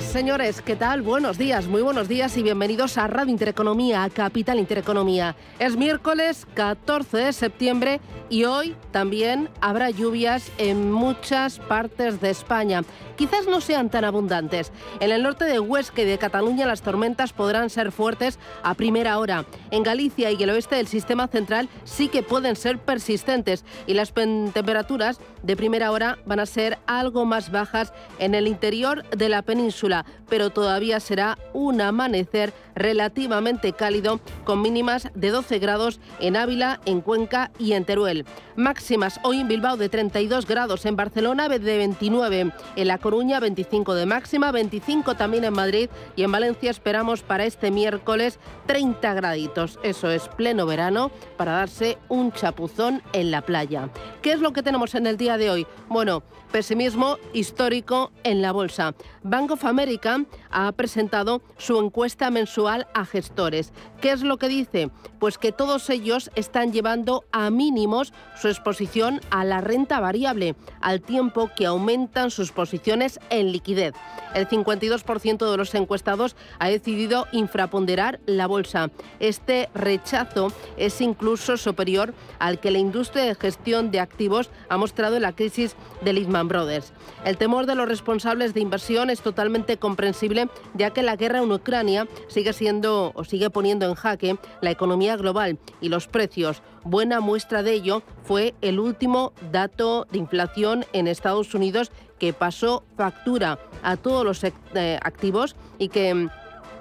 Señores, ¿qué tal? Buenos días, muy buenos días y bienvenidos a Radio Intereconomía, a Capital Intereconomía. Es miércoles 14 de septiembre y hoy también habrá lluvias en muchas partes de España. Quizás no sean tan abundantes. En el norte de Huesca y de Cataluña las tormentas podrán ser fuertes a primera hora. En Galicia y el oeste del sistema central sí que pueden ser persistentes y las temperaturas de primera hora van a ser algo más bajas en el interior de la península, pero todavía será un amanecer relativamente cálido con mínimas de 12 grados en Ávila, en Cuenca y en Teruel. Máximas hoy en Bilbao de 32 grados, en Barcelona de 29, en La Coruña 25 de máxima, 25 también en Madrid y en Valencia esperamos para este miércoles 30 graditos. Eso es pleno verano para darse un chapuzón en la playa. ¿Qué es lo que tenemos en el día de hoy? Bueno, pesimismo histórico en la bolsa. Bank of America ha presentado su encuesta mensual a gestores. ¿Qué es lo que dice? Pues que todos ellos están llevando a mínimos su exposición a la renta variable, al tiempo que aumentan sus posiciones en liquidez. El 52% de los encuestados ha decidido infraponderar la bolsa. Este rechazo es incluso superior al que la industria de gestión de activos ha mostrado en la crisis de Lehman Brothers. El temor de los responsables de inversión es totalmente comprensible, ya que la guerra en Ucrania sigue siendo o sigue poniendo en jaque la economía global y los precios. Buena muestra de ello fue el último dato de inflación en Estados Unidos que pasó factura a todos los eh, activos y que mm,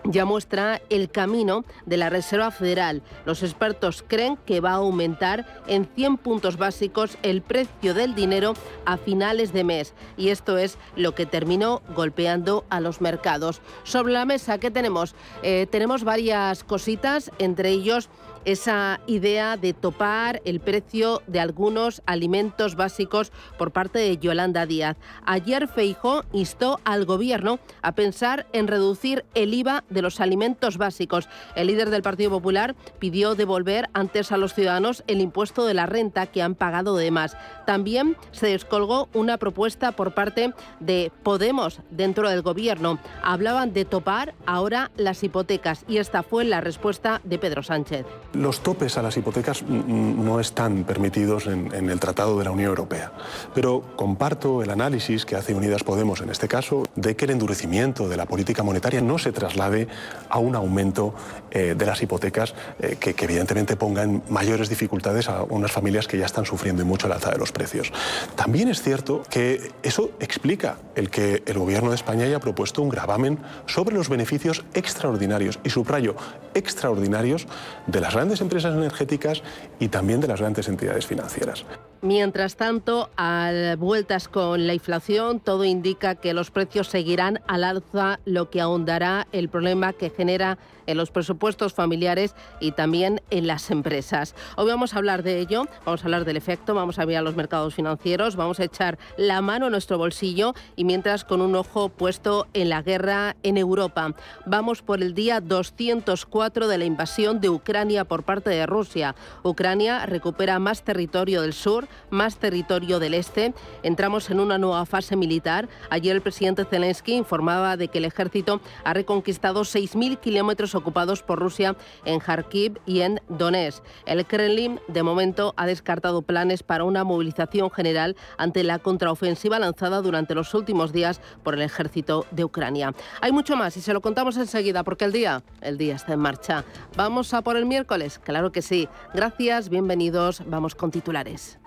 ya muestra el camino de la Reserva Federal. Los expertos creen que va a aumentar en 100 puntos básicos el precio del dinero a finales de mes y esto es lo que terminó golpeando a los mercados. Sobre la mesa, ¿qué tenemos? Eh, tenemos varias cositas, entre ellos esa idea de topar el precio de algunos alimentos básicos por parte de Yolanda Díaz. Ayer Feijó instó al gobierno a pensar en reducir el IVA de los alimentos básicos. El líder del Partido Popular pidió devolver antes a los ciudadanos el impuesto de la renta que han pagado de más. También se descolgó una propuesta por parte de Podemos dentro del gobierno. Hablaban de topar ahora las hipotecas y esta fue la respuesta de Pedro Sánchez. Los topes a las hipotecas no están permitidos en, el Tratado de la Unión Europea, pero comparto el análisis que hace Unidas Podemos en este caso de que el endurecimiento de la política monetaria no se traslade a un aumento eh, de las hipotecas eh, que, que, evidentemente ponga en mayores dificultades a unas familias que ya están sufriendo mucho el alza de los precios. También es cierto que eso explica el que el Gobierno de España haya propuesto un gravamen sobre los beneficios extraordinarios, y subrayo, extraordinarios, de las grandes empresas energéticas y también de las grandes entidades financieras. Mientras tanto, a vueltas con la inflación, todo indica que los precios seguirán al alza, lo que ahondará el problema que genera en los presupuestos familiares y también en las empresas. Hoy vamos a hablar de ello, vamos a hablar del efecto, vamos a mirar los mercados financieros, vamos a echar la mano en nuestro bolsillo y mientras con un ojo puesto en la guerra en Europa. Vamos por el día 204 de la invasión de Ucrania por parte de Rusia. Ucrania recupera más territorio del sur más territorio del este. Entramos en una nueva fase militar. Ayer el presidente Zelensky informaba de que el ejército ha reconquistado 6.000 kilómetros ocupados por Rusia en Kharkiv y en Donetsk. El Kremlin, de momento, ha descartado planes para una movilización general ante la contraofensiva lanzada durante los últimos días por el ejército de Ucrania. Hay mucho más y se lo contamos enseguida porque el día, el día está en marcha. ¿Vamos a por el miércoles? Claro que sí. Gracias, bienvenidos. Vamos con titulares.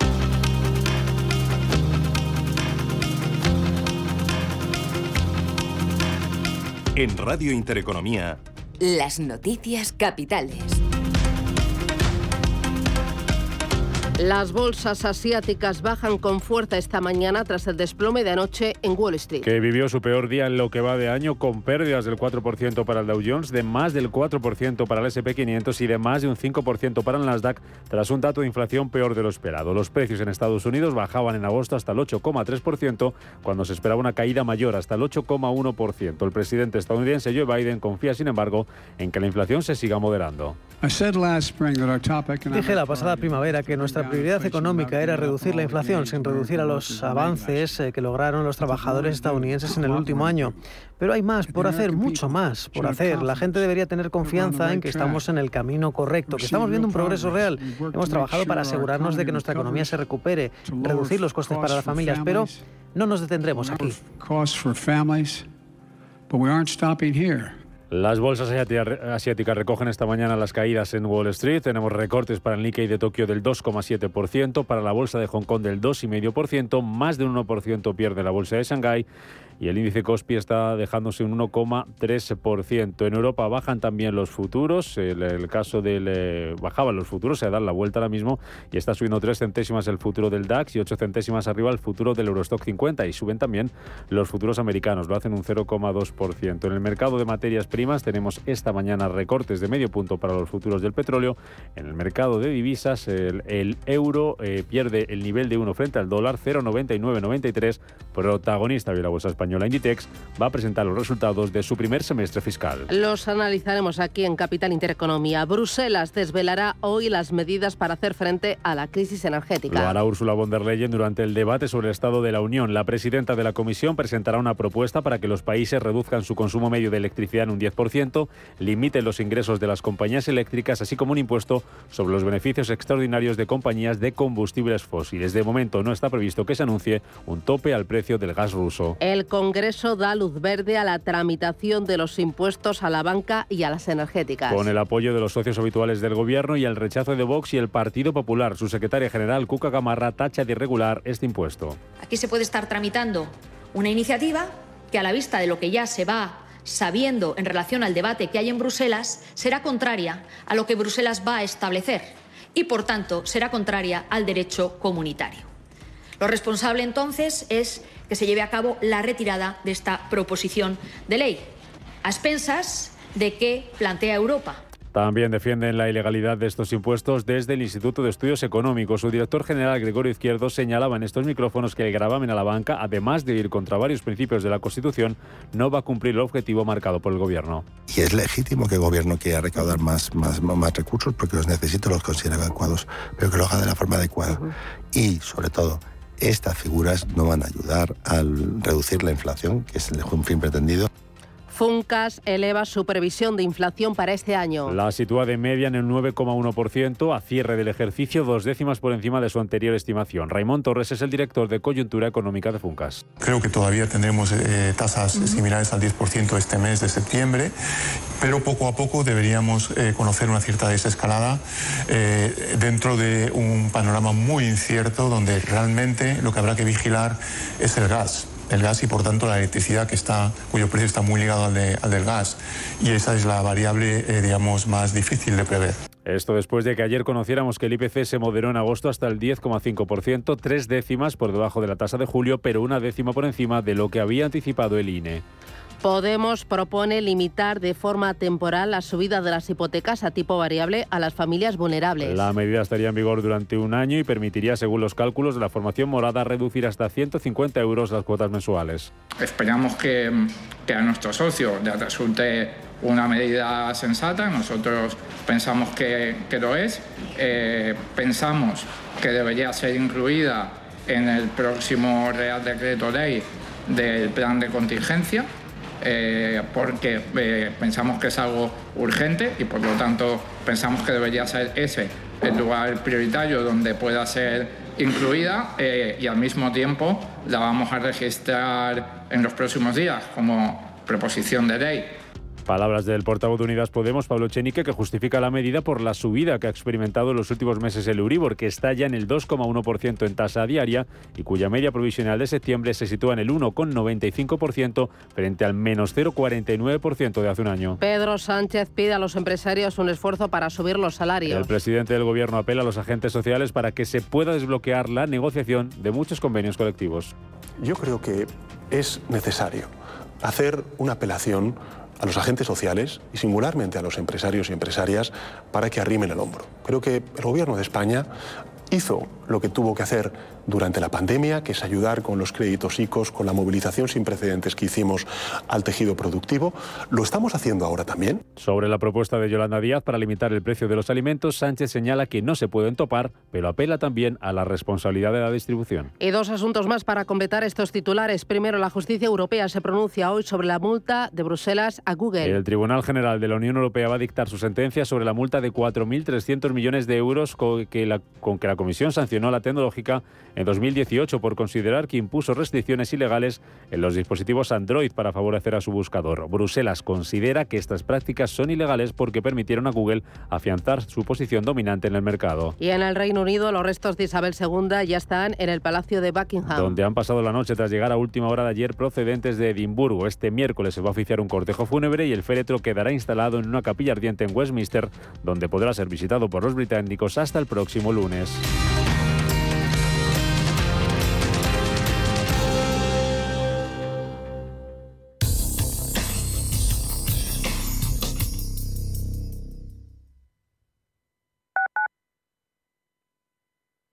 En Radio Intereconomía. Las noticias capitales. Las bolsas asiáticas bajan con fuerza esta mañana tras el desplome de anoche en Wall Street. Que vivió su peor día en lo que va de año con pérdidas del 4% para el Dow Jones, de más del 4% para el SP500 y de más de un 5% para el Nasdaq tras un dato de inflación peor de lo esperado. Los precios en Estados Unidos bajaban en agosto hasta el 8,3% cuando se esperaba una caída mayor hasta el 8,1%. El presidente estadounidense Joe Biden confía, sin embargo, en que la inflación se siga moderando. Dije la pasada primavera que nuestra prioridad económica era reducir la inflación sin reducir a los avances eh, que lograron los trabajadores estadounidenses en el último año. Pero hay más por hacer, mucho más por hacer. La gente debería tener confianza en que estamos en el camino correcto, que estamos viendo un progreso real. Hemos trabajado para asegurarnos de que nuestra economía se recupere, reducir los costes para las familias, pero no nos detendremos aquí. Las bolsas asiáticas recogen esta mañana las caídas en Wall Street. Tenemos recortes para el Nikkei de Tokio del 2,7%, para la bolsa de Hong Kong del 2,5%, más de un 1% pierde la bolsa de Shanghái y el índice Cospi está dejándose un 1,3%. En Europa bajan también los futuros. El, el caso del eh, bajaban los futuros, se dan la vuelta ahora mismo y está subiendo 3 centésimas el futuro del DAX y 8 centésimas arriba el futuro del Eurostock 50 y suben también los futuros americanos, lo hacen un 0,2%. En el mercado de materias primas tenemos esta mañana recortes de medio punto para los futuros del petróleo. En el mercado de divisas el, euro eh, pierde el nivel de 1 frente al dólar 0,9993, protagonista de la bolsa española española Inditex va a presentar los resultados de su primer semestre fiscal. Los analizaremos aquí en Capital Intereconomía. Bruselas desvelará hoy las medidas para hacer frente a la crisis energética. Lo hará Ursula von der Leyen durante el debate sobre el Estado de la Unión. La presidenta de la Comisión presentará una propuesta para que los países reduzcan su consumo medio de electricidad en un 10%, limiten los ingresos de las compañías eléctricas, así como un impuesto sobre los beneficios extraordinarios de compañías de combustibles fósiles. De momento no está previsto que se anuncie un tope al precio del gas ruso. El Congreso da luz verde a la tramitación de los impuestos a la banca y a las energéticas. Con el apoyo de los socios habituales del Gobierno y el rechazo de Vox y el Partido Popular, su secretaria general, Cuca Gamarra, tacha de irregular este impuesto. Aquí se puede estar tramitando una iniciativa que a la vista de lo que ya se va sabiendo en relación al debate que hay en Bruselas, será contraria a lo que Bruselas va a establecer y, por tanto, será contraria al derecho comunitario. Lo responsable entonces es que se lleve a cabo la retirada de esta proposición de ley, a expensas de que plantea Europa. También defienden la ilegalidad de estos impuestos desde el Instituto de Estudios Económicos. Su director general, Gregorio Izquierdo, señalaba en estos micrófonos que el gravamen a la banca, además de ir contra varios principios de la Constitución, no va a cumplir el objetivo marcado por el Gobierno. Y es legítimo que el Gobierno quiera recaudar más, más, más recursos porque los necesita, los considera adecuados, pero que lo haga de la forma adecuada. Y, sobre todo, estas figuras no van a ayudar a reducir la inflación, que es el fin pretendido. Funcas eleva su previsión de inflación para este año. La sitúa de media en el 9,1% a cierre del ejercicio, dos décimas por encima de su anterior estimación. Raymond Torres es el director de coyuntura económica de Funcas. Creo que todavía tendremos eh, tasas similares al 10% este mes de septiembre, pero poco a poco deberíamos eh, conocer una cierta desescalada eh, dentro de un panorama muy incierto donde realmente lo que habrá que vigilar es el gas el gas y por tanto la electricidad que está, cuyo precio está muy ligado al, del gas. Y esa es la variable, eh, digamos, más difícil de prever. Esto después de que ayer conociéramos que el IPC se moderó en agosto hasta el 10,5%, tres décimas por debajo de la tasa de julio, pero una décima por encima de lo que había anticipado el INE. Podemos propone limitar de forma temporal la subida de las hipotecas a tipo variable a las familias vulnerables. La medida estaría en vigor durante un año y permitiría, según los cálculos de la formación morada, reducir hasta 150 euros las cuotas mensuales. Esperamos que, a nuestro socio le resulte una medida sensata. Nosotros pensamos que, lo es. Eh, pensamos que debería ser incluida en el próximo Real Decreto Ley del plan de contingencia. Eh, porque eh, pensamos que es algo urgente y por lo tanto pensamos que debería ser ese el lugar prioritario donde pueda ser incluida eh, y al mismo tiempo la vamos a registrar en los próximos días como proposición de ley Palabras del portavoz de Unidas Podemos, Pablo Chenique, que justifica la medida por la subida que ha experimentado en los últimos meses el Euribor, que está ya en el 2,1% en tasa diaria y cuya media provisional de septiembre se sitúa en el 1,95% frente al menos 0,49% de hace un año. Pedro Sánchez pide a los empresarios un esfuerzo para subir los salarios. El presidente del Gobierno apela a los agentes sociales para que se pueda desbloquear la negociación de muchos convenios colectivos. Yo creo que es necesario hacer una apelación a los agentes sociales y singularmente a los empresarios y empresarias para que arrimen el hombro. Creo que el Gobierno de España hizo lo que tuvo que hacer durante la pandemia, que es ayudar con los créditos ICOs, con la movilización sin precedentes que hicimos al tejido productivo. ¿Lo estamos haciendo ahora también? Sobre la propuesta de Yolanda Díaz para limitar el precio de los alimentos, Sánchez señala que no se pueden topar, pero apela también a la responsabilidad de la distribución. Y dos asuntos más para completar estos titulares. Primero, la justicia europea se pronuncia hoy sobre la multa de Bruselas a Google. El Tribunal General de la Unión Europea va a dictar su sentencia sobre la multa de 4.300 millones de euros con que la, con que la Comisión sancionó a la tecnológica en 2018 por considerar que impuso restricciones ilegales en los dispositivos Android para favorecer a su buscador. Bruselas considera que estas prácticas son ilegales porque permitieron a Google afianzar su posición dominante en el mercado. Y en el Reino Unido, los restos de Isabel II ya están en el Palacio de Buckingham. Donde han pasado la noche tras llegar a última hora de ayer procedentes de Edimburgo. Este miércoles se va a oficiar un cortejo fúnebre y el féretro quedará instalado en una capilla ardiente en Westminster, donde podrá ser visitado por los británicos hasta el próximo lunes.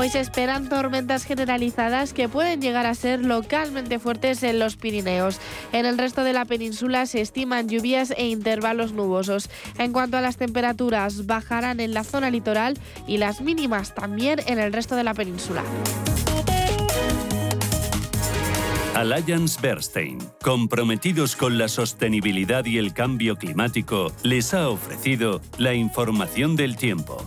Hoy se esperan tormentas generalizadas que pueden llegar a ser localmente fuertes en los Pirineos. En el resto de la península se estiman lluvias e intervalos nubosos. En cuanto a las temperaturas, bajarán en la zona litoral y las mínimas también en el resto de la península. Alliance Bernstein, comprometidos con la sostenibilidad y el cambio climático, les ha ofrecido la información del tiempo.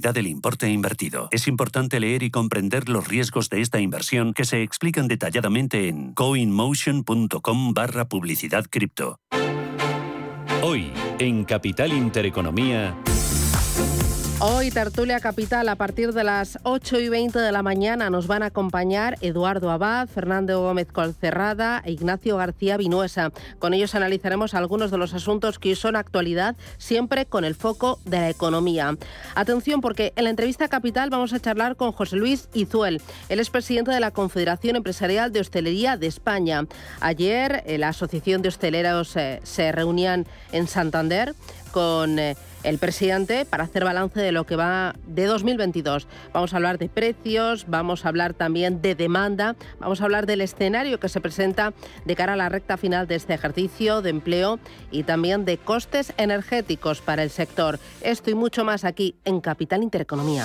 del importe invertido. Es importante leer y comprender los riesgos de esta inversión que se explican detalladamente en coinmotion.com barra publicidad cripto. Hoy, en Capital Intereconomía. Hoy, Tertulia Capital, a partir de las 8 y 20 de la mañana, nos van a acompañar Eduardo Abad, Fernando Gómez Colcerrada e Ignacio García Vinuesa. Con ellos analizaremos algunos de los asuntos que son actualidad, siempre con el foco de la economía. Atención, porque en la entrevista Capital vamos a charlar con José Luis Izuel. Él es presidente de la Confederación Empresarial de Hostelería de España. Ayer, eh, la Asociación de Hosteleros eh, se reunían en Santander con eh, el presidente para hacer balance de lo que va de 2022. Vamos a hablar de precios, vamos a hablar también de demanda, vamos a hablar del escenario que se presenta de cara a la recta final de este ejercicio de empleo y también de costes energéticos para el sector. Esto y mucho más aquí en Capital Intereconomía.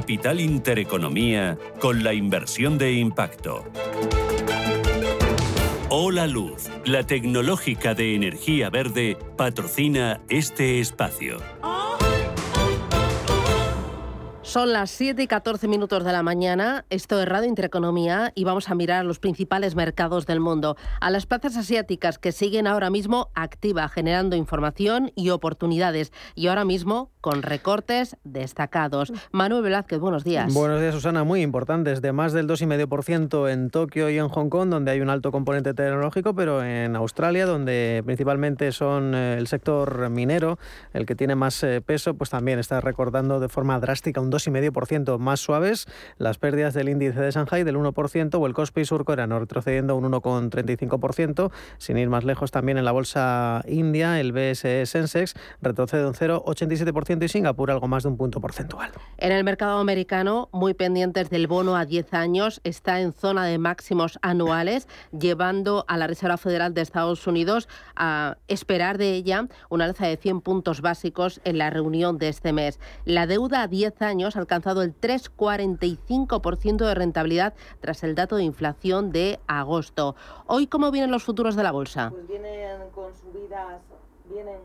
Capital Intereconomía con la inversión de impacto. Hola Luz, la tecnológica de energía verde, patrocina este espacio. Son las 7 y 14 minutos de la mañana. Esto es Radio Intereconomía y vamos a mirar los principales mercados del mundo. A las plazas asiáticas que siguen ahora mismo activa, generando información y oportunidades. Y ahora mismo con recortes destacados. Manuel Velázquez, buenos días. Buenos días, Susana. Muy importantes, de más del 2,5% en Tokio y en Hong Kong, donde hay un alto componente tecnológico, pero en Australia, donde principalmente son eh, el sector minero el que tiene más eh, peso, pues también está recortando de forma drástica un 2,5% más suaves. Las pérdidas del índice de Shanghai del 1% o el Kospi surcoreano retrocediendo un 1,35%. Sin ir más lejos, también en la bolsa india, el BSE Sensex retrocede un 0,87% y Singapur algo más de un punto porcentual. En el mercado americano, muy pendientes del bono a 10 años, está en zona de máximos anuales, llevando a la Reserva Federal de Estados Unidos a esperar de ella una alza de 100 puntos básicos en la reunión de este mes. La deuda a 10 años ha alcanzado el 3,45% de rentabilidad tras el dato de inflación de agosto. Hoy, ¿cómo vienen los futuros de la bolsa? Pues vienen con subidas, vienen,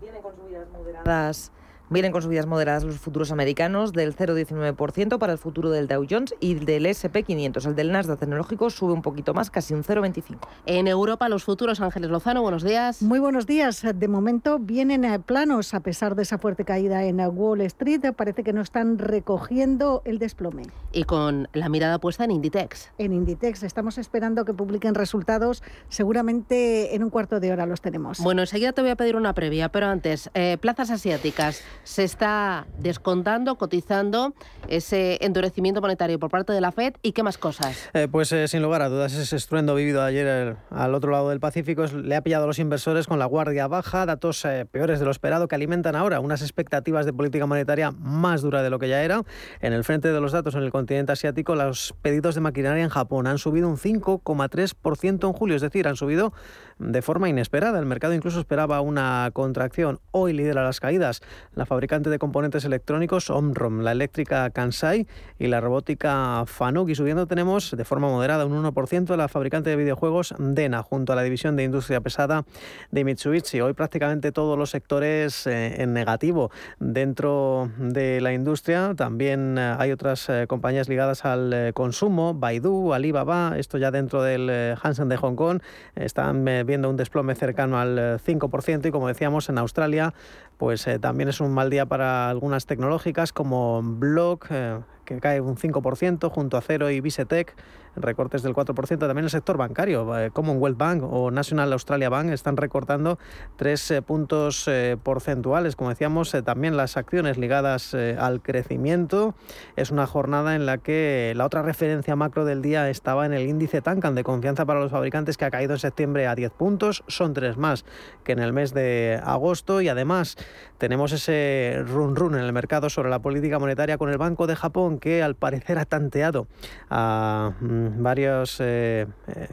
vienen con subidas moderadas Vienen con subidas moderadas los futuros americanos del 0,19% para el futuro del Dow Jones y del SP500. El del Nasdaq tecnológico sube un poquito más, casi un 0,25. En Europa, los futuros Ángeles Lozano, buenos días. Muy buenos días. De momento vienen planos a pesar de esa fuerte caída en Wall Street. Parece que no están recogiendo el desplome. Y con la mirada puesta en Inditex. En Inditex estamos esperando que publiquen resultados. Seguramente en un cuarto de hora los tenemos. Bueno, enseguida te voy a pedir una previa, pero antes, eh, plazas asiáticas se está descontando, cotizando ese endurecimiento monetario por parte de la Fed y qué más cosas. Eh, pues eh, sin lugar a dudas, ese estruendo vivido ayer al otro lado del Pacífico le ha pillado a los inversores con la guardia baja, datos eh, peores de lo esperado que alimentan ahora unas expectativas de política monetaria más dura de lo que ya era. En el frente de los datos en el continente asiático, los pedidos de maquinaria en Japón han subido un 5,3% en julio, es decir, han subido de forma inesperada. El mercado incluso esperaba una contracción. Hoy lidera las caídas fabricante de componentes electrónicos Omrom, la eléctrica Kansai y la robótica Fanuc. Y subiendo tenemos de forma moderada un 1% la fabricante de videojuegos Dena, junto a la división de industria pesada de Mitsubishi. Hoy prácticamente todos los sectores eh, en negativo dentro de la industria. También eh, hay otras eh, compañías ligadas al consumo, Baidu, Alibaba, esto ya dentro del Hansen de Hong Kong. Están viendo un desplome cercano al 5% eh, y como decíamos en Australia pues eh, también es un mal día para algunas tecnológicas como Block, eh, que cae un 5% junto a Cero y Visetech recortes del 4%. También el sector bancario, eh, Commonwealth Bank o National Australia Bank están recortando 3 eh, puntos eh, porcentuales. Como decíamos, también las acciones ligadas al crecimiento. Es una jornada en la que la otra referencia macro del día estaba en el índice Tankan de confianza para los fabricantes que ha caído en septiembre a 10 puntos. Son tres más que en el mes de agosto y además tenemos ese run run en el mercado sobre la política monetaria con el Banco de Japón que al parecer ha tanteado a mm, varios eh, eh,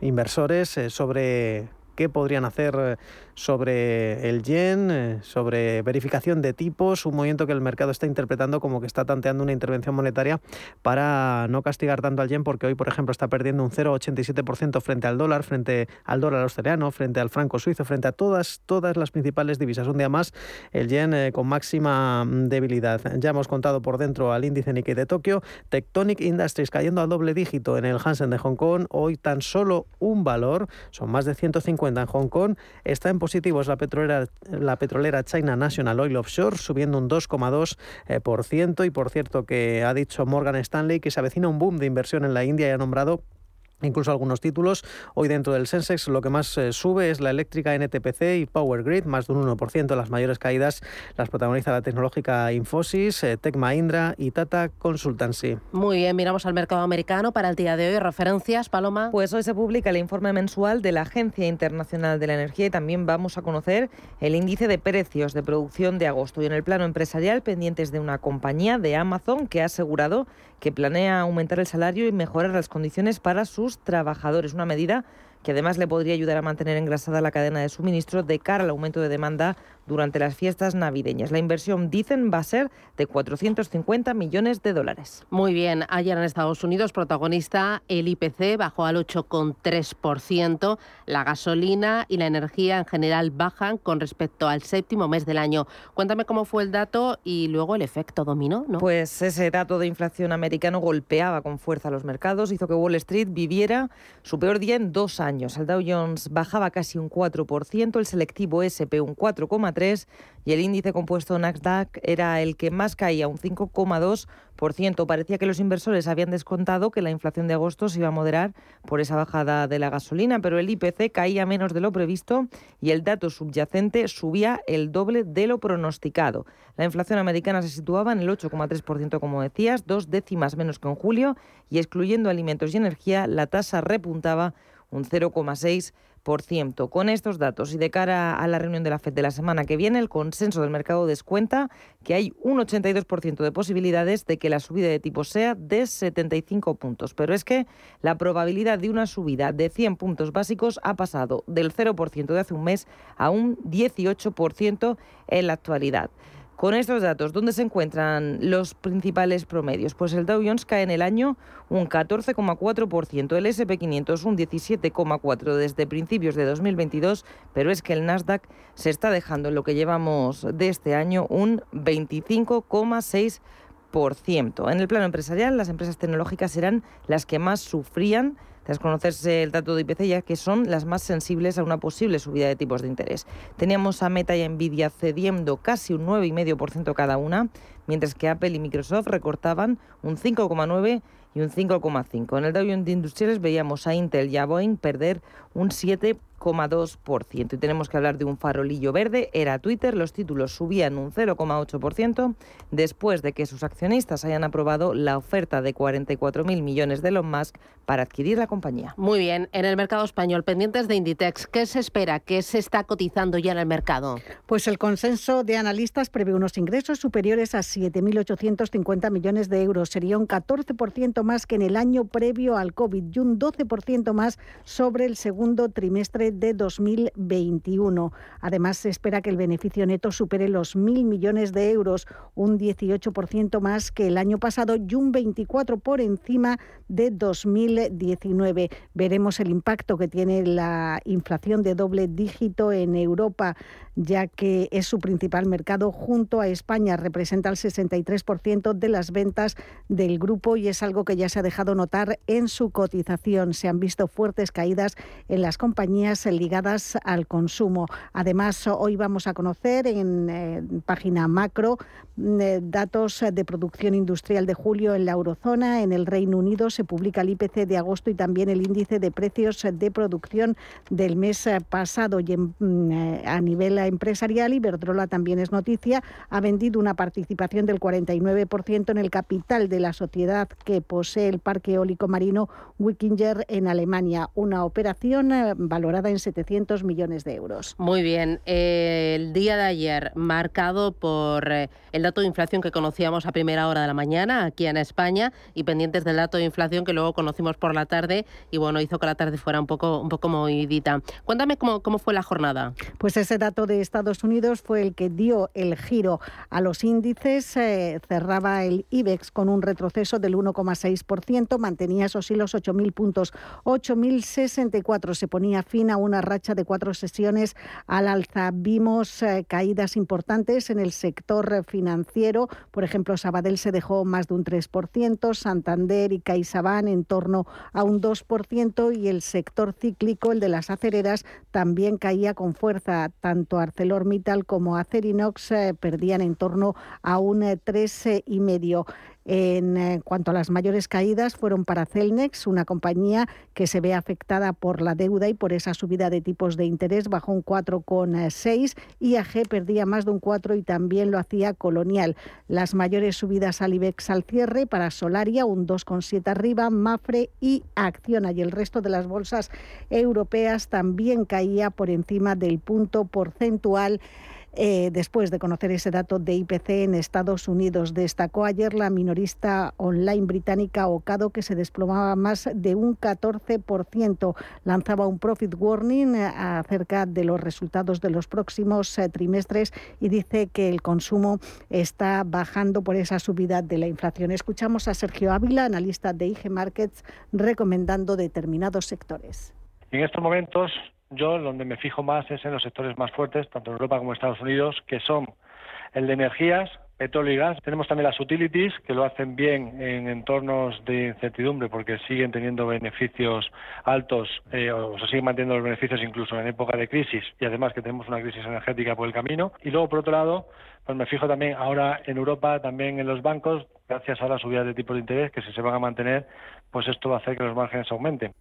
inversores eh, sobre qué podrían hacer sobre el yen, eh, sobre verificación de tipos, un movimiento que el mercado está interpretando como que está tanteando una intervención monetaria para no castigar tanto al yen, porque hoy, por ejemplo, está perdiendo un 0,87% frente al dólar, frente al dólar australiano, frente al franco suizo, frente a todas, todas las principales divisas. Un día más, el yen eh, con máxima debilidad. Ya hemos contado por dentro al índice Nikkei de Tokio, Tectonic Industries cayendo al doble dígito en el Hansen de Hong Kong, hoy tan solo un valor, son más de 150 en Hong Kong, está en positivos la petrolera, la petrolera China National Oil Offshore, subiendo un 2,2%. Y por cierto que ha dicho Morgan Stanley que se avecina un boom de inversión en la India y ha nombrado incluso algunos títulos. Hoy dentro del Sensex lo que más eh, sube es la eléctrica NTPC y Power Grid, más de un 1%. Las mayores caídas las protagoniza la tecnológica Infosys, eh, Tech Mahindra y Tata Consultancy. Muy bien, miramos al mercado americano para el día de hoy. Referencias, Paloma. Pues hoy se publica el informe mensual de la Agencia Internacional de la Energía y también vamos a conocer el índice de precios de producción de agosto. Y en el plano empresarial, pendientes de una compañía de Amazon que ha asegurado que planea aumentar el salario y mejorar las condiciones para sus trabajadores. Una medida que además le podría ayudar a mantener engrasada la cadena de suministro de cara al aumento de demanda durante las fiestas navideñas. La inversión, dicen, va a ser de 450 millones de dólares. Muy bien, ayer en Estados Unidos, protagonista, el IPC bajó al 8,3%, la gasolina y la energía en general bajan con respecto al séptimo mes del año. Cuéntame cómo fue el dato y luego el efecto dominó, ¿no? Pues ese dato de inflación americano golpeaba con fuerza los mercados, hizo que Wall Street viviera su peor día en dos años. El Dow Jones bajaba casi un 4%, el selectivo SP un 4,3%, y el índice compuesto Nasdaq era el que más caía, un 5,2%. Parecía que los inversores habían descontado que la inflación de agosto se iba a moderar por esa bajada de la gasolina, pero el IPC caía menos de lo previsto y el dato subyacente subía el doble de lo pronosticado. La inflación americana se situaba en el 8,3%, como decías, dos décimas menos que en julio, y excluyendo alimentos y energía, la tasa repuntaba un 0,6%. Con estos datos y de cara a la reunión de la FED de la semana que viene, el consenso del mercado descuenta que hay un 82% de posibilidades de que la subida de tipo sea de 75 puntos. Pero es que la probabilidad de una subida de 100 puntos básicos ha pasado del 0% de hace un mes a un 18% en la actualidad. Con estos datos, ¿dónde se encuentran los principales promedios? Pues el Dow Jones cae en el año un 14,4%, el SP500 un 17,4% desde principios de 2022, pero es que el Nasdaq se está dejando en lo que llevamos de este año un 25,6%. En el plano empresarial, las empresas tecnológicas serán las que más sufrían tras conocerse el dato de IPC, ya que son las más sensibles a una posible subida de tipos de interés. Teníamos a Meta y Nvidia cediendo casi un 9,5% cada una, mientras que Apple y Microsoft recortaban un 5,9% y un 5,5%. En el Dow Jones Industriales veíamos a Intel y a Boeing perder un 7%. 0,2%. Y tenemos que hablar de un farolillo verde. Era Twitter, los títulos subían un 0,8% después de que sus accionistas hayan aprobado la oferta de 44.000 millones de Elon Musk para adquirir la compañía. Muy bien, en el mercado español, pendientes de Inditex, ¿qué se espera? ¿Qué se está cotizando ya en el mercado? Pues el consenso de analistas prevé unos ingresos superiores a 7.850 millones de euros. Sería un 14% más que en el año previo al COVID y un 12% más sobre el segundo trimestre de 2021. Además, se espera que el beneficio neto supere los mil millones de euros, un 18% más que el año pasado y un 24% por encima de 2019. Veremos el impacto que tiene la inflación de doble dígito en Europa ya que es su principal mercado junto a España. Representa el 63% de las ventas del grupo y es algo que ya se ha dejado notar en su cotización. Se han visto fuertes caídas en las compañías ligadas al consumo. Además, hoy vamos a conocer en eh, página macro mm, eh, datos de producción industrial de julio en la eurozona. En el Reino Unido se publica el IPC de agosto y también el índice de precios de producción del mes pasado. Y mm, eh, a nivel empresarial, Iberdrola también es noticia, ha vendido una participación del 49% en el capital de la sociedad que posee el parque eólico marino Wikinger en Alemania, una operación eh, valorada en 700 millones de euros. Muy bien, el día de ayer marcado por eh, el dato de inflación que conocíamos a primera hora de la mañana aquí en España y pendientes del dato de inflación que luego conocimos por la tarde y bueno, hizo que la tarde fuera un poco un poco movidita. Cuéntame cómo, cómo fue la jornada. Pues ese dato de Estados Unidos fue el que dio el giro a los índices. Eh, cerraba el IBEX con un retroceso del 1,6%, mantenía esos hilos 8.000 puntos, 8.064. Se ponía fin a una racha de cuatro sesiones al alza. Vimos eh, caídas importantes en el sector financiero. Por ejemplo, Sabadell se dejó más de un 3%, Santander y CaixaBank en torno a un 2% y el sector cíclico, el de las acereras, también caía con fuerza. Tanto ArcelorMittal como Acerinox eh, perdían en torno a un 3,5%. Eh, en eh, cuanto a las mayores caídas fueron para Celnex, una compañía que se ve afectada por la deuda y por esa subida de tipos de interés, bajó un 4,6, IAG perdía más de un 4 y también lo hacía Colonial. Las mayores subidas al IBEX al cierre para Solaria, un 2,7 arriba, Mafre y Acciona y el resto de las bolsas europeas también caía por encima del punto porcentual eh, después de conocer ese dato de IPC en Estados Unidos. Destacó ayer la minorista online británica Ocado que se desplomaba más de un 14%. Lanzaba un profit warning eh, acerca de los resultados de los próximos eh, trimestres y dice que el consumo está bajando por esa subida de la inflación. Escuchamos a Sergio Ávila, analista de IG Markets, recomendando determinados sectores. En estos momentos yo donde me fijo más es en los sectores más fuertes, tanto en Europa como en Estados Unidos, que son el de energías, petróleo y gas. Tenemos también las utilities, que lo hacen bien en entornos de incertidumbre porque siguen teniendo beneficios altos eh, o se siguen manteniendo los beneficios incluso en época de crisis y además que tenemos una crisis energética por el camino. Y luego, por otro lado, pues me fijo también ahora en Europa, también en los bancos, gracias a la subida de tipos de interés, que si se van a mantener, pues esto va a hacer que los márgenes aumenten.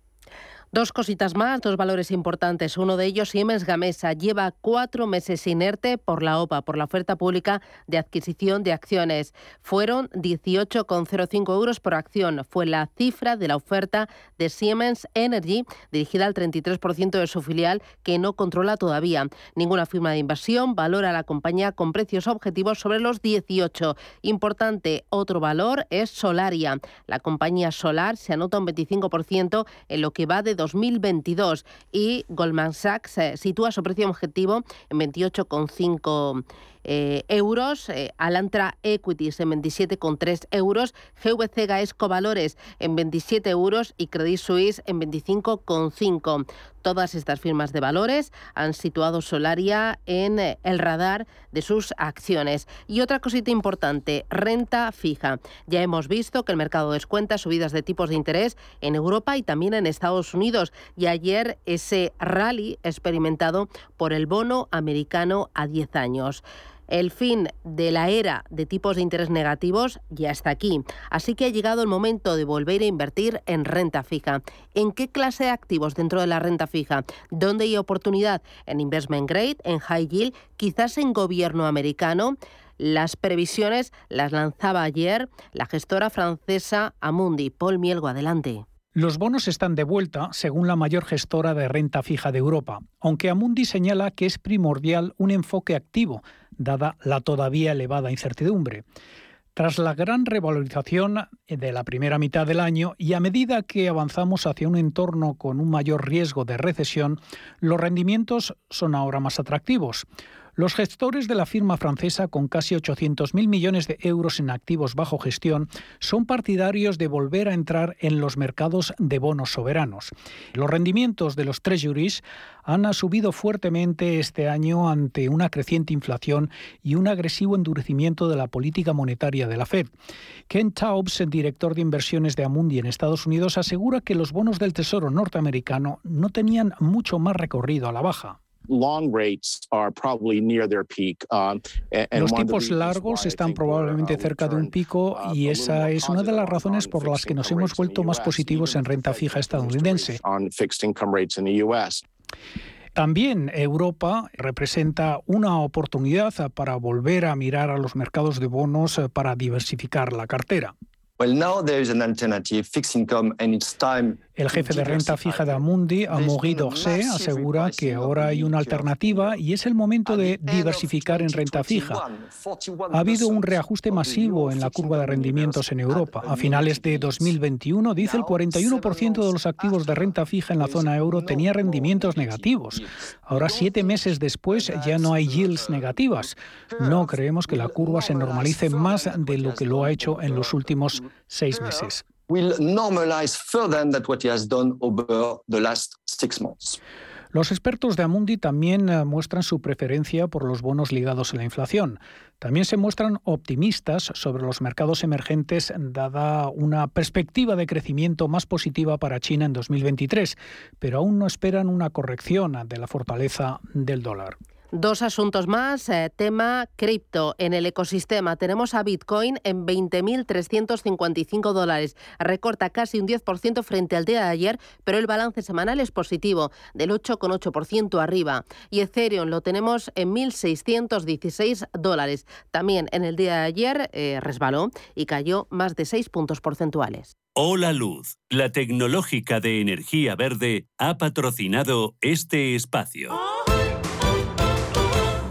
Dos cositas más, dos valores importantes. Uno de ellos, Siemens Gamesa, lleva cuatro meses inerte por la OPA, por la oferta pública de adquisición de acciones. Fueron 18,05 euros por acción. Fue la cifra de la oferta de Siemens Energy, dirigida al 33% de su filial, que no controla todavía. Ninguna firma de inversión valora a la compañía con precios objetivos sobre los 18. Importante, otro valor es Solaria. La compañía solar se anota un 25% en lo que va de 2022 y Goldman Sachs eh, sitúa su precio objetivo en 28,5 eh, euros, eh, Alantra Equities en 27,3 euros, GVC Gaesco Valores en 27 euros y Credit Suisse en 25,5. Todas estas firmas de valores han situado Solaria en eh, el radar de sus acciones. Y otra cosita importante, renta fija. Ya hemos visto que el mercado descuenta subidas de tipos de interés en Europa y también en Estados Unidos. Y ayer ese rally experimentado por el bono americano a 10 años. El fin de la era de tipos de interés negativos ya está aquí, así que ha llegado el momento de volver a invertir en renta fija. ¿En qué clase de activos dentro de la renta fija? ¿Dónde hay oportunidad? ¿En investment grade? ¿En high yield? ¿Quizás en gobierno americano? Las previsiones las lanzaba ayer la gestora francesa Amundi. Paul Mielgo, adelante. Los bonos están de vuelta, según la mayor gestora de renta fija de Europa, aunque Amundi señala que es primordial un enfoque activo, dada la todavía elevada incertidumbre. Tras la gran revalorización de la primera mitad del año y a medida que avanzamos hacia un entorno con un mayor riesgo de recesión, los rendimientos son ahora más atractivos. Los gestores de la firma francesa, con casi 800.000 millones de euros en activos bajo gestión, son partidarios de volver a entrar en los mercados de bonos soberanos. Los rendimientos de los treasuries han subido fuertemente este año ante una creciente inflación y un agresivo endurecimiento de la política monetaria de la Fed. Ken Taubes, director de inversiones de Amundi en Estados Unidos, asegura que los bonos del Tesoro norteamericano no tenían mucho más recorrido a la baja. Um, Los tipos largos están probablemente cerca de un pico uh, y esa es una de las razones por las que nos hemos vuelto más positivos en renta fija estadounidense. También Europa representa una oportunidad para volver a mirar a los mercados de bonos para diversificar la cartera. El jefe de renta fija de Amundi, Amaury Dorsey, asegura que ahora hay una alternativa y es el momento de diversificar en renta fija. Ha habido un reajuste masivo en la curva de rendimientos en Europa. A finales de 2021, dice el 41% de los activos de renta fija en la zona euro tenía rendimientos negativos. Ahora, siete meses después, ya no hay yields negativas. No creemos que la curva se normalice más de lo que lo ha hecho en los últimos seis meses. Los expertos de Amundi también eh, muestran su preferencia por los bonos ligados a la inflación. También se muestran optimistas sobre los mercados emergentes dada una perspectiva de crecimiento más positiva para China en 2023, pero aún no esperan una corrección de la fortaleza del dólar. Dos asuntos más. Eh, tema cripto en el ecosistema. Tenemos a Bitcoin en 20.355 dólares. Recorta casi un 10% frente al día de ayer, pero el balance semanal es positivo, del 8,8% arriba. Y Ethereum lo tenemos en 1.616 dólares. También en el día de ayer eh, resbaló y cayó más de 6 puntos porcentuales. Hola Luz, la tecnológica de energía verde, ha patrocinado este espacio.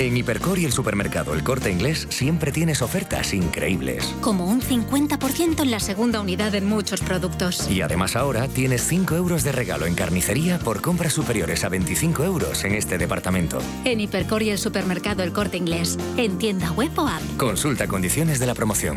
En Hipercor y el supermercado El Corte Inglés siempre tienes ofertas increíbles. Como un 50% en la segunda unidad en muchos productos. Y además ahora tienes 5 euros de regalo en carnicería por compras superiores a 25 euros en este departamento. En Hipercor y el supermercado El Corte Inglés. En tienda web o app. Consulta condiciones de la promoción.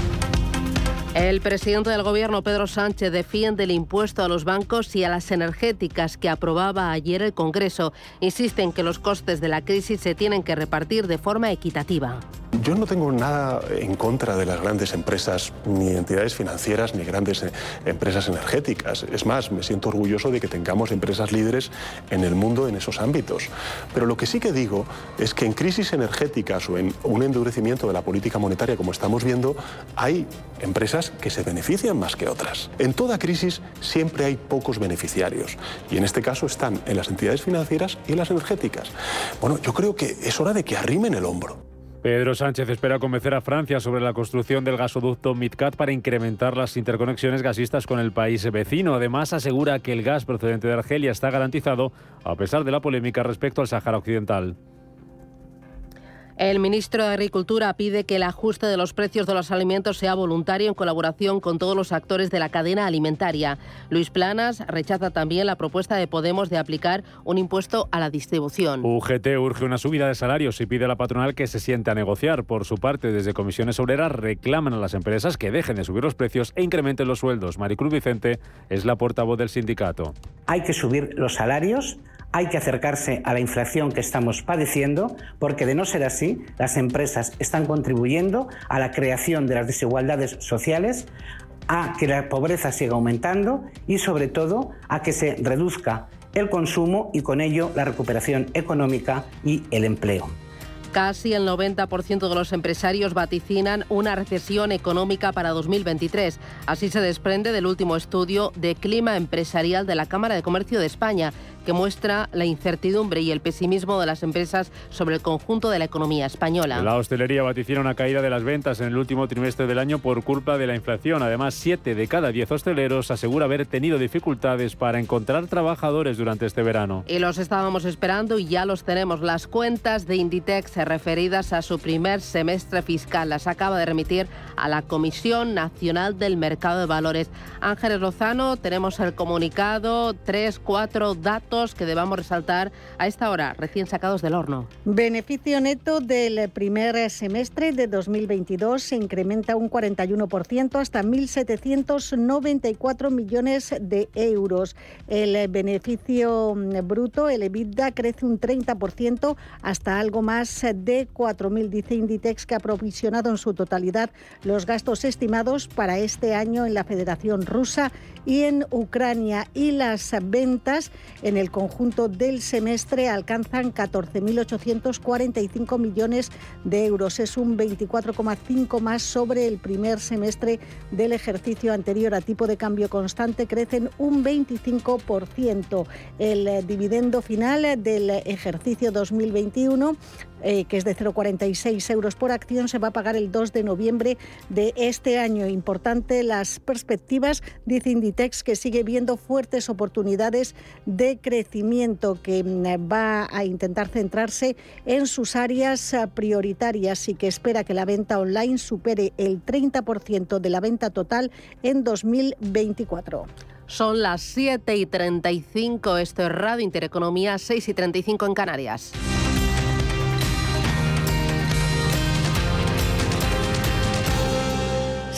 El presidente del gobierno, Pedro Sánchez, defiende el impuesto a los bancos y a las energéticas que aprobaba ayer el Congreso. Insiste en que los costes de la crisis se tienen que repartir de forma equitativa. Yo no tengo nada en contra de las grandes empresas, ni entidades financieras, ni grandes eh, empresas energéticas. Es más, me siento orgulloso de que tengamos empresas líderes en el mundo en esos ámbitos. Pero lo que sí que digo es que en crisis energéticas o en un endurecimiento de la política monetaria, como estamos viendo, hay empresas que se benefician más que otras. En toda crisis siempre hay pocos beneficiarios y en este caso están en las entidades financieras y en las energéticas. Bueno, yo creo que es hora de que arrimen el hombro. Pedro Sánchez espera convencer a Francia sobre la construcción del gasoducto MidCat para incrementar las interconexiones gasistas con el país vecino. Además, asegura que el gas procedente de Argelia está garantizado a pesar de la polémica respecto al Sáhara Occidental. El ministro de Agricultura pide que el ajuste de los precios de los alimentos sea voluntario en colaboración con todos los actores de la cadena alimentaria. Luis Planas rechaza también la propuesta de Podemos de aplicar un impuesto a la distribución. UGT urge una subida de salarios y pide a la patronal que se siente a negociar. Por su parte, desde comisiones obreras reclaman a las empresas que dejen de subir los precios e incrementen los sueldos. Maricruz Vicente es la portavoz del sindicato. Hay que subir los salarios hay que acercarse a la inflación que estamos padeciendo, porque de no ser así, las empresas están contribuyendo a la creación de las desigualdades sociales, a que la pobreza siga aumentando y sobre todo a que se reduzca el consumo y con ello la recuperación económica y el empleo. Casi el 90% de los empresarios vaticinan una recesión económica para 2023. Así se desprende del último estudio de clima empresarial de la Cámara de Comercio de España, que muestra la incertidumbre y el pesimismo de las empresas sobre el conjunto de la economía española. La hostelería vaticina una caída de las ventas en el último trimestre del año por culpa de la inflación. Además, 7 de cada 10 hosteleros asegura haber tenido dificultades para encontrar trabajadores durante este verano. Y los estábamos esperando y ya los tenemos. Las cuentas de Inditex referidas a su primer semestre fiscal las acaba de remitir a la Comisión Nacional del Mercado de Valores. Ángeles Lozano, tenemos el comunicado, tres, cuatro datos que debamos resaltar a esta hora, recién sacados del horno. Beneficio neto del primer semestre de 2022 se incrementa un 41% hasta 1.794 millones de euros. El beneficio bruto, el EBITDA, crece un 30% hasta algo más de 4.000, dice Inditex, que ha provisionado en su totalidad los gastos estimados para este año en la Federación Rusa y en Ucrania y las ventas en el conjunto del semestre alcanzan 14.845 millones de euros. Es un 24,5 más sobre el primer semestre del ejercicio anterior a tipo de cambio constante, crecen un 25%. El dividendo final del ejercicio 2021 eh, que es de 0,46 euros por acción, se va a pagar el 2 de noviembre de este año. Importante las perspectivas, dice Inditex, que sigue viendo fuertes oportunidades de crecimiento, que mm, va a intentar centrarse en sus áreas eh, prioritarias y que espera que la venta online supere el 30% de la venta total en 2024. Son las 7 y 35, esto es Radio Intereconomía, 6 y 35 en Canarias.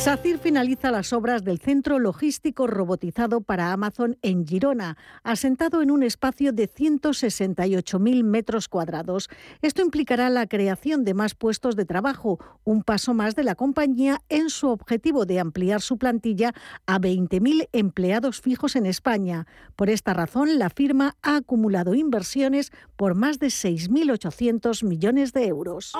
SACIR finaliza las obras del centro logístico robotizado para Amazon en Girona, asentado en un espacio de 168.000 metros cuadrados. Esto implicará la creación de más puestos de trabajo, un paso más de la compañía en su objetivo de ampliar su plantilla a 20.000 empleados fijos en España. Por esta razón, la firma ha acumulado inversiones por más de 6.800 millones de euros.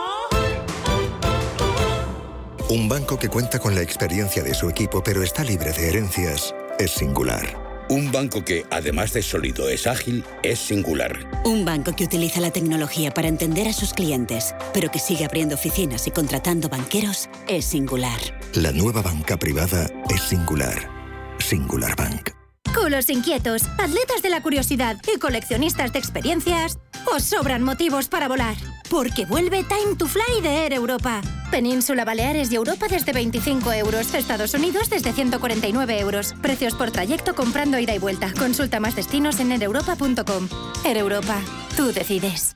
Un banco que cuenta con la experiencia de su equipo pero está libre de herencias es singular. Un banco que, además de sólido, es ágil, es singular. Un banco que utiliza la tecnología para entender a sus clientes, pero que sigue abriendo oficinas y contratando banqueros, es singular. La nueva banca privada es singular. Singular Bank. Culos inquietos, atletas de la curiosidad y coleccionistas de experiencias, os sobran motivos para volar. Porque vuelve Time to Fly de Air Europa. Península Baleares y Europa desde 25 euros. Estados Unidos desde 149 euros. Precios por trayecto comprando ida y vuelta. Consulta más destinos en aereuropa.com. Air Europa. Tú decides.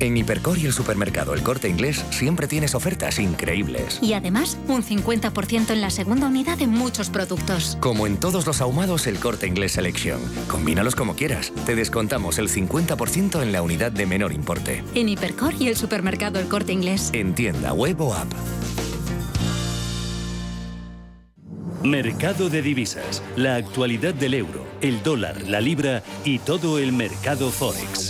En Hipercor y el supermercado El Corte Inglés siempre tienes ofertas increíbles. Y además, un 50% en la segunda unidad de muchos productos. Como en todos los ahumados El Corte Inglés Selección. Combínalos como quieras. Te descontamos el 50% en la unidad de menor importe. En Hipercor y el supermercado El Corte Inglés. En tienda web o app. Mercado de divisas, la actualidad del euro, el dólar, la libra y todo el mercado forex.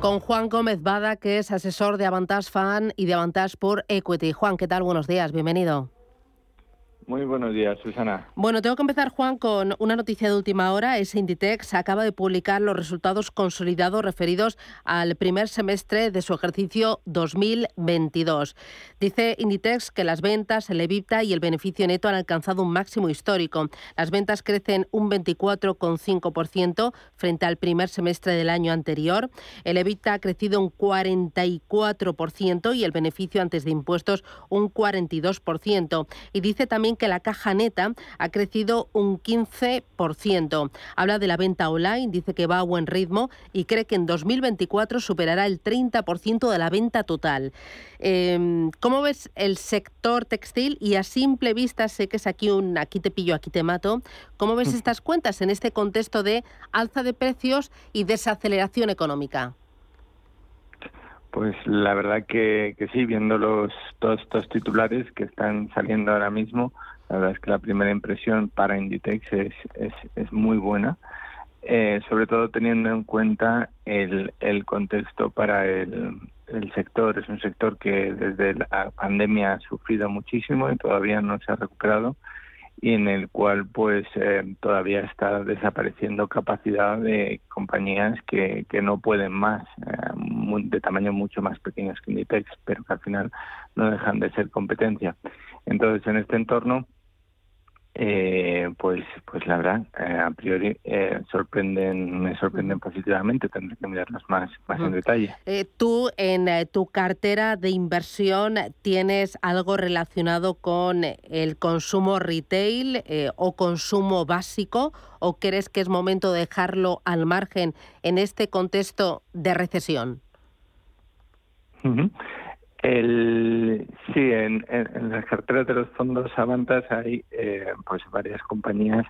con Juan Gómez Bada, que es asesor de Avantage Fan y de Avantage por Equity. Juan, ¿qué tal? Buenos días, bienvenido. Muy buenos días, Susana. Bueno, tengo que empezar, Juan, con una noticia de última hora. Es Inditex acaba de publicar los resultados consolidados referidos al primer semestre de su ejercicio 2022. Dice Inditex que las ventas, el EBITDA y el beneficio neto han alcanzado un máximo histórico. Las ventas crecen un 24,5% frente al primer semestre del año anterior. El EBITDA ha crecido un 44% y el beneficio antes de impuestos un 42%. Y dice también que la caja neta ha crecido un 15%. Habla de la venta online, dice que va a buen ritmo y cree que en 2024 superará el 30% de la venta total. Em, ¿Cómo ves el sector textil? Y a simple vista, sé que es aquí un aquí te pillo, aquí te mato. ¿Cómo ves estas cuentas en este contexto de alza de precios y desaceleración económica? Pues la verdad que, que sí, viendo los todos estos titulares que están saliendo ahora mismo, la verdad es que la primera impresión para Inditex es, es, es muy buena, eh, sobre todo teniendo en cuenta el, el contexto para el, el sector. Es un sector que desde la pandemia ha sufrido muchísimo y todavía no se ha recuperado y en el cual pues eh, todavía está desapareciendo capacidad de compañías que, que no pueden más, eh, de tamaño mucho más pequeños que Inditex, pero que al final no dejan de ser competencia. Entonces, en este entorno, eh, pues pues la verdad eh, a priori eh, sorprenden me sorprenden positivamente tendré que mirarlos más más en detalle. Tú en tu cartera de inversión tienes algo relacionado con el consumo retail o consumo básico o crees que es momento de dejarlo al margen en este contexto de recesión el, sí, en, las carteras de los fondos Avantas hay eh, pues varias compañías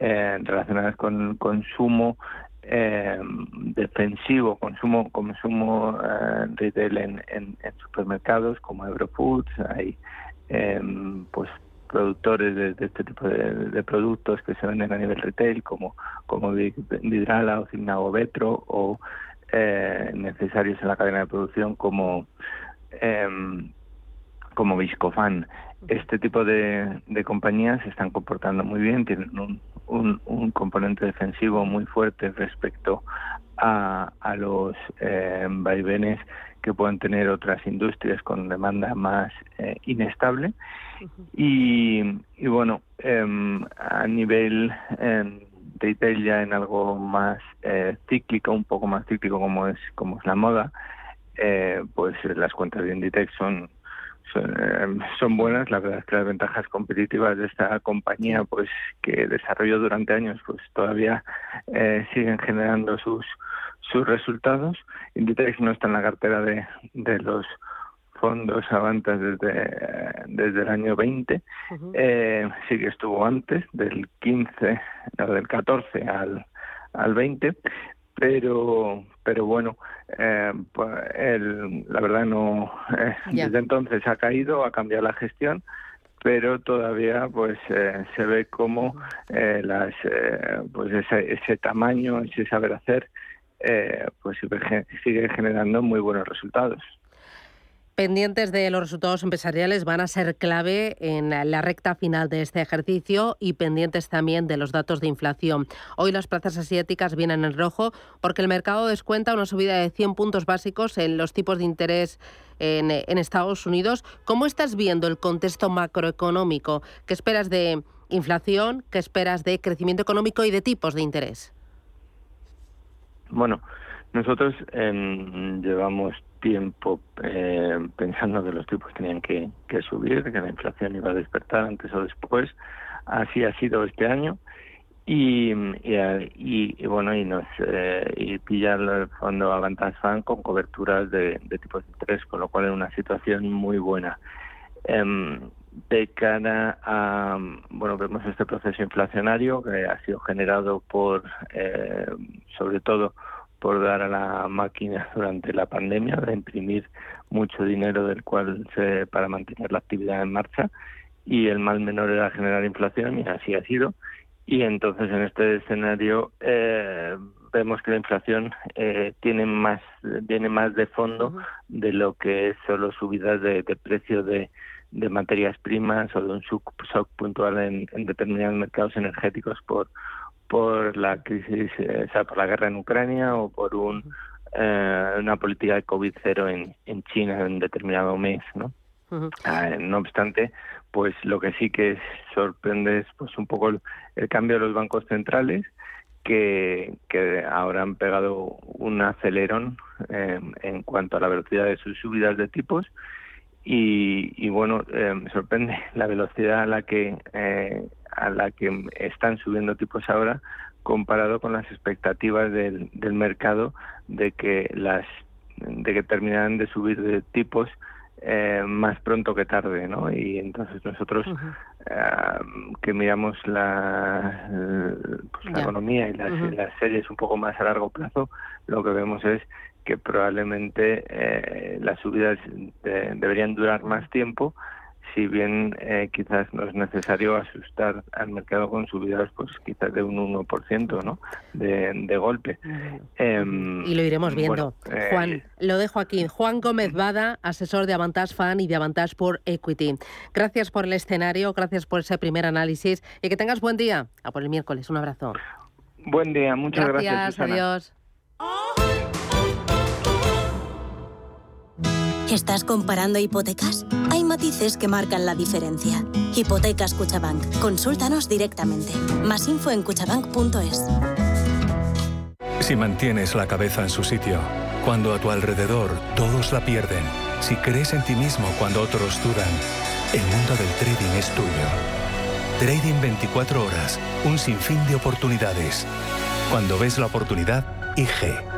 eh, relacionadas con consumo eh, defensivo, consumo consumo eh, retail en, en, supermercados como Eurofoods, hay em, pues productores de, este tipo de, productos que se venden a nivel retail como como Vidrala o Signago Vetro o necesarios en la cadena de producción como eh, como Viscofan. Este tipo de, compañías se están comportando muy bien, tienen un, un, componente defensivo muy fuerte respecto a, a los eh, vaivenes que pueden tener otras industrias con demanda más eh, inestable. y, y, bueno, em, a nivel em, retail ya en algo más eh, cíclico, un poco más cíclico como es, como es la moda, eh, pues las cuentas de Inditex son eh, son, buenas. La verdad es que las ventajas competitivas de esta compañía, pues que desarrolló durante años, pues todavía eh, siguen generando sus sus resultados. Inditex no está en la cartera de, de los fondos Avantas desde, desde el año 20. sí que estuvo antes, del 15, no, del 14 al, al 20, pero pero bueno eh, pues la verdad no eh, desde entonces ha caído ha cambiado la gestión pero todavía pues eh, se ve como eh, las pues ese, ese, tamaño ese saber hacer pues sigue generando muy buenos resultados pendientes de los resultados empresariales van a ser clave en la recta final de este ejercicio y pendientes también de los datos de inflación. Hoy las plazas asiáticas vienen en rojo porque el mercado descuenta una subida de 100 puntos básicos en los tipos de interés en, en Estados Unidos. ¿Cómo estás viendo el contexto macroeconómico? ¿Qué esperas de inflación? ¿Qué esperas de crecimiento económico y de tipos de interés? Bueno, nosotros eh, llevamos tiempo eh, pensando que los tipos tenían que, subir, que la inflación iba a despertar antes o después. Así ha sido este año. Y, y, bueno, y nos eh, y pillar el fondo Avantage Fan con coberturas de, tipos de interés, con lo cual es una situación muy buena. Em, de cara a, bueno, vemos este proceso inflacionario que ha sido generado por, eh, sobre todo, por dar a la máquina durante la pandemia, de imprimir mucho dinero del cual se, para mantener la actividad en marcha y el mal menor era generar inflación y así ha sido. Y entonces en este escenario eh, vemos que la inflación eh, tiene más viene más de fondo de lo que es solo subidas de, de precio de, de materias primas o de un shock, puntual en, en determinados mercados energéticos por por la crisis, eh, o sea, por la guerra en Ucrania o por un, eh, una política de COVID cero en, en China en determinado mes, ¿no? Ah, no obstante, pues lo que sí que sorprende es pues un poco el, cambio de los bancos centrales que, que ahora han pegado un acelerón eh, en cuanto a la velocidad de sus subidas de tipos y, y bueno, me sorprende la velocidad a la que a la que están subiendo tipos ahora comparado con las expectativas del, del mercado de que las de que terminarán de subir de tipos eh, más pronto que tarde, ¿no? Y entonces nosotros eh, que miramos la, pues, la economía y las, las, series un poco más a largo plazo, lo que vemos es que probablemente eh, las subidas deberían durar más tiempo si bien eh, quizás no es necesario asustar al mercado con subidas pues quizás de un 1% ¿no? de, de golpe. Em, y lo iremos viendo. eh, Juan, lo dejo aquí. Juan Gómez Bada, asesor de Avantage Fan y de Avantage por Equity. Gracias por el escenario, gracias por ese primer análisis y que tengas buen día. A por el miércoles. Un abrazo. Buen día, muchas gracias. Susana. adiós. ¿Estás comparando hipotecas? Hay matices que marcan la diferencia. Hipotecas Cuchabank. Consúltanos directamente. Más info en cuchabank.es. Si mantienes la cabeza en su sitio, cuando a tu alrededor todos la pierden, si crees en ti mismo cuando otros dudan, el mundo del trading es tuyo. Trading 24 horas, un sinfín de oportunidades. Cuando ves la oportunidad, IG.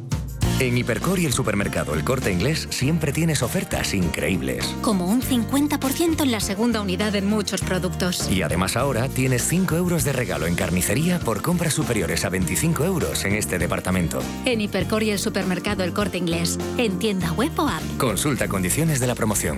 En Hipercor y el supermercado El Corte Inglés siempre tienes ofertas increíbles. Como un 50% en la segunda unidad en muchos productos. Y además ahora tienes 5 euros de regalo en carnicería por compras superiores a 25 euros en este departamento. En Hipercor y el supermercado El Corte Inglés. En tienda web o app. Consulta condiciones de la promoción.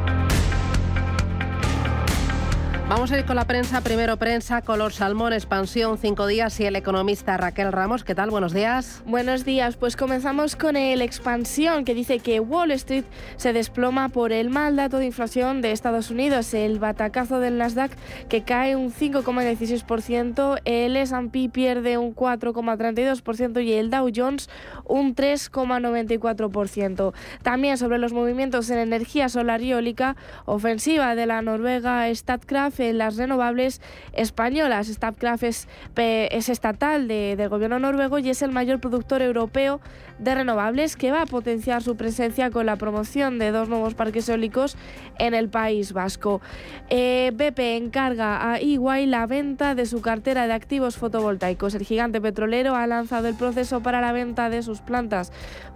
Vamos a ir con la prensa. Primero prensa, color salmón, expansión, cinco días y el economista Raquel Ramos. ¿Qué tal? Buenos días. Buenos días. Pues comenzamos con el expansión que dice que Wall Street se desploma por el mal dato de inflación de Estados Unidos. El batacazo del Nasdaq que cae un 5,16%, el S&P pierde un 4,32% y el Dow Jones un 3,94%. También sobre los movimientos en energía solar y eólica, ofensiva de la Noruega Statkraft en las renovables españolas. Statkraft es, es estatal de, del gobierno noruego y es el mayor productor europeo de renovables que va a potenciar su presencia con la promoción de dos nuevos parques eólicos en el País Vasco. Eh, BP encarga a EY la venta de su cartera de activos fotovoltaicos. El gigante petrolero ha lanzado el proceso para la venta de sus plantas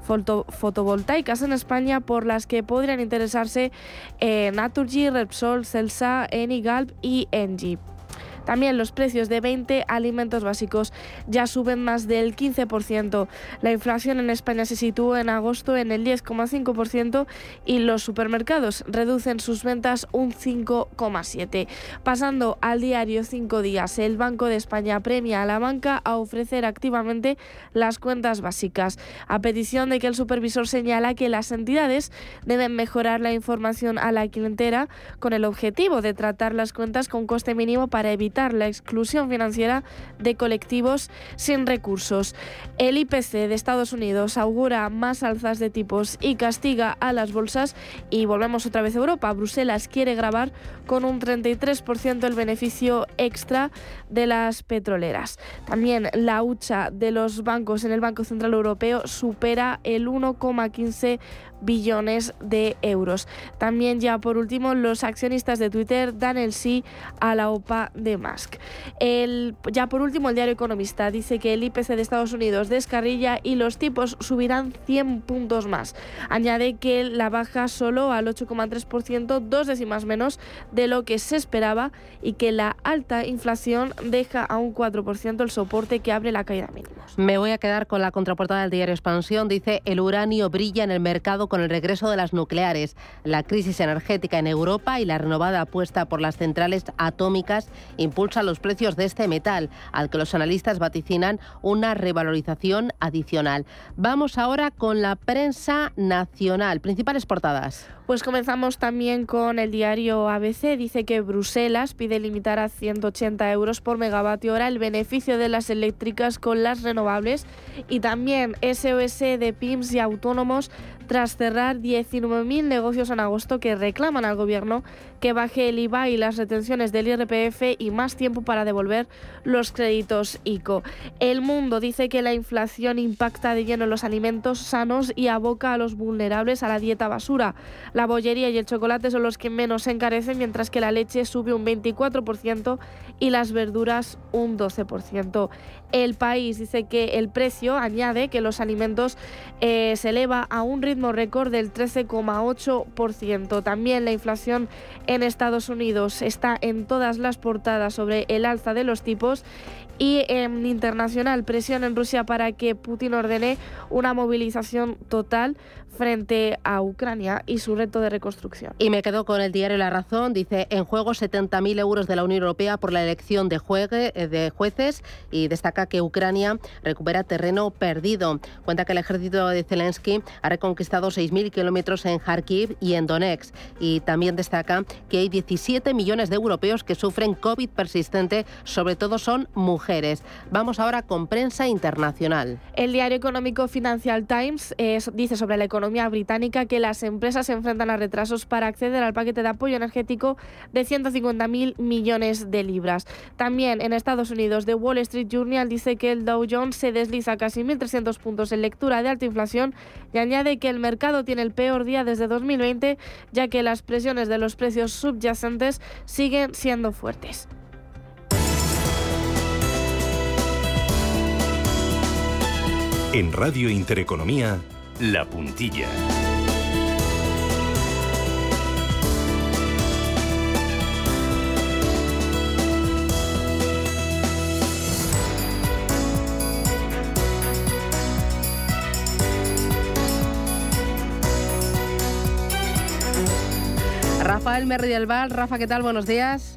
foto fotovoltaicas en España por las que podrían interesarse eh, Naturgy, Repsol, Celsa, Enigalp y Engie. También los precios de 20 alimentos básicos ya suben más del 15%. La inflación en España se sitúa en agosto en el 10,5% y los supermercados reducen sus ventas un 5,7%. Pasando al diario 5 días, el Banco de España premia a la banca a ofrecer activamente las cuentas básicas, a petición de que el supervisor señala que las entidades deben mejorar la información a la clientela con el objetivo de tratar las cuentas con coste mínimo para evitar la exclusión financiera de colectivos sin recursos. El IPC de Estados Unidos augura más alzas de tipos y castiga a las bolsas y volvemos otra vez a Europa. Bruselas quiere grabar con un 33% el beneficio extra de las petroleras. También la hucha de los bancos en el Banco Central Europeo supera el 1,15 billones de euros. También ya por último los accionistas de Twitter dan el sí a la OPA de Musk. El, ya por último el diario Economista dice que el IPC de Estados Unidos descarrilla y los tipos subirán 100 puntos más. Añade que la baja solo al 8,3%, dos décimas menos de lo que se esperaba y que la alta inflación deja a un 4% el soporte que abre la caída mínima. Me voy a quedar con la contraportada del diario Expansión. Dice el uranio brilla en el mercado con el regreso de las nucleares, la crisis energética en Europa y la renovada apuesta por las centrales atómicas impulsa los precios de este metal, al que los analistas vaticinan una revalorización adicional. Vamos ahora con la prensa nacional. Principales portadas. Pues comenzamos también con el diario ABC. Dice que Bruselas pide limitar a 180 euros por megavatio hora el beneficio de las eléctricas con las renovables y también SOS de PIMS y autónomos tras cerrar 19.000 negocios en agosto que reclaman al gobierno que baje el IVA y las retenciones del IRPF y más tiempo para devolver los créditos ICO. El mundo dice que la inflación impacta de lleno en los alimentos sanos y aboca a los vulnerables a la dieta basura. La bollería y el chocolate son los que menos se encarecen, mientras que la leche sube un 24% y las verduras un 12%. El país dice que el precio añade que los alimentos eh, se eleva a un ritmo récord del 13,8%. También la inflación Estados Unidos está en todas las portadas sobre el alza de los tipos y en internacional presión en Rusia para que Putin ordene una movilización total frente a Ucrania y su reto de reconstrucción. Y me quedo con el diario La Razón. Dice, en juego 70.000 euros de la Unión Europea por la elección de, eh, de jueces y destaca que Ucrania recupera terreno perdido. Cuenta que el ejército de Zelensky ha reconquistado 6.000 kilómetros en Kharkiv y en Donetsk. Y también destaca que hay 17 millones de europeos que sufren COVID persistente, sobre todo son mujeres. Vamos ahora con prensa internacional. El diario económico Financial Times eh, dice sobre la economía británica que las empresas se enfrentan a retrasos para acceder al paquete de apoyo energético de 150.000 millones de libras. También en Estados Unidos, The Wall Street Journal dice que el Dow Jones se desliza casi 1.300 puntos en lectura de alta inflación y añade que el mercado tiene el peor día desde 2020, ya que las presiones de los precios subyacentes siguen siendo fuertes. En Radio Intereconomía, la puntilla. Rafael Merri del Val. Rafa, ¿qué tal? Buenos días.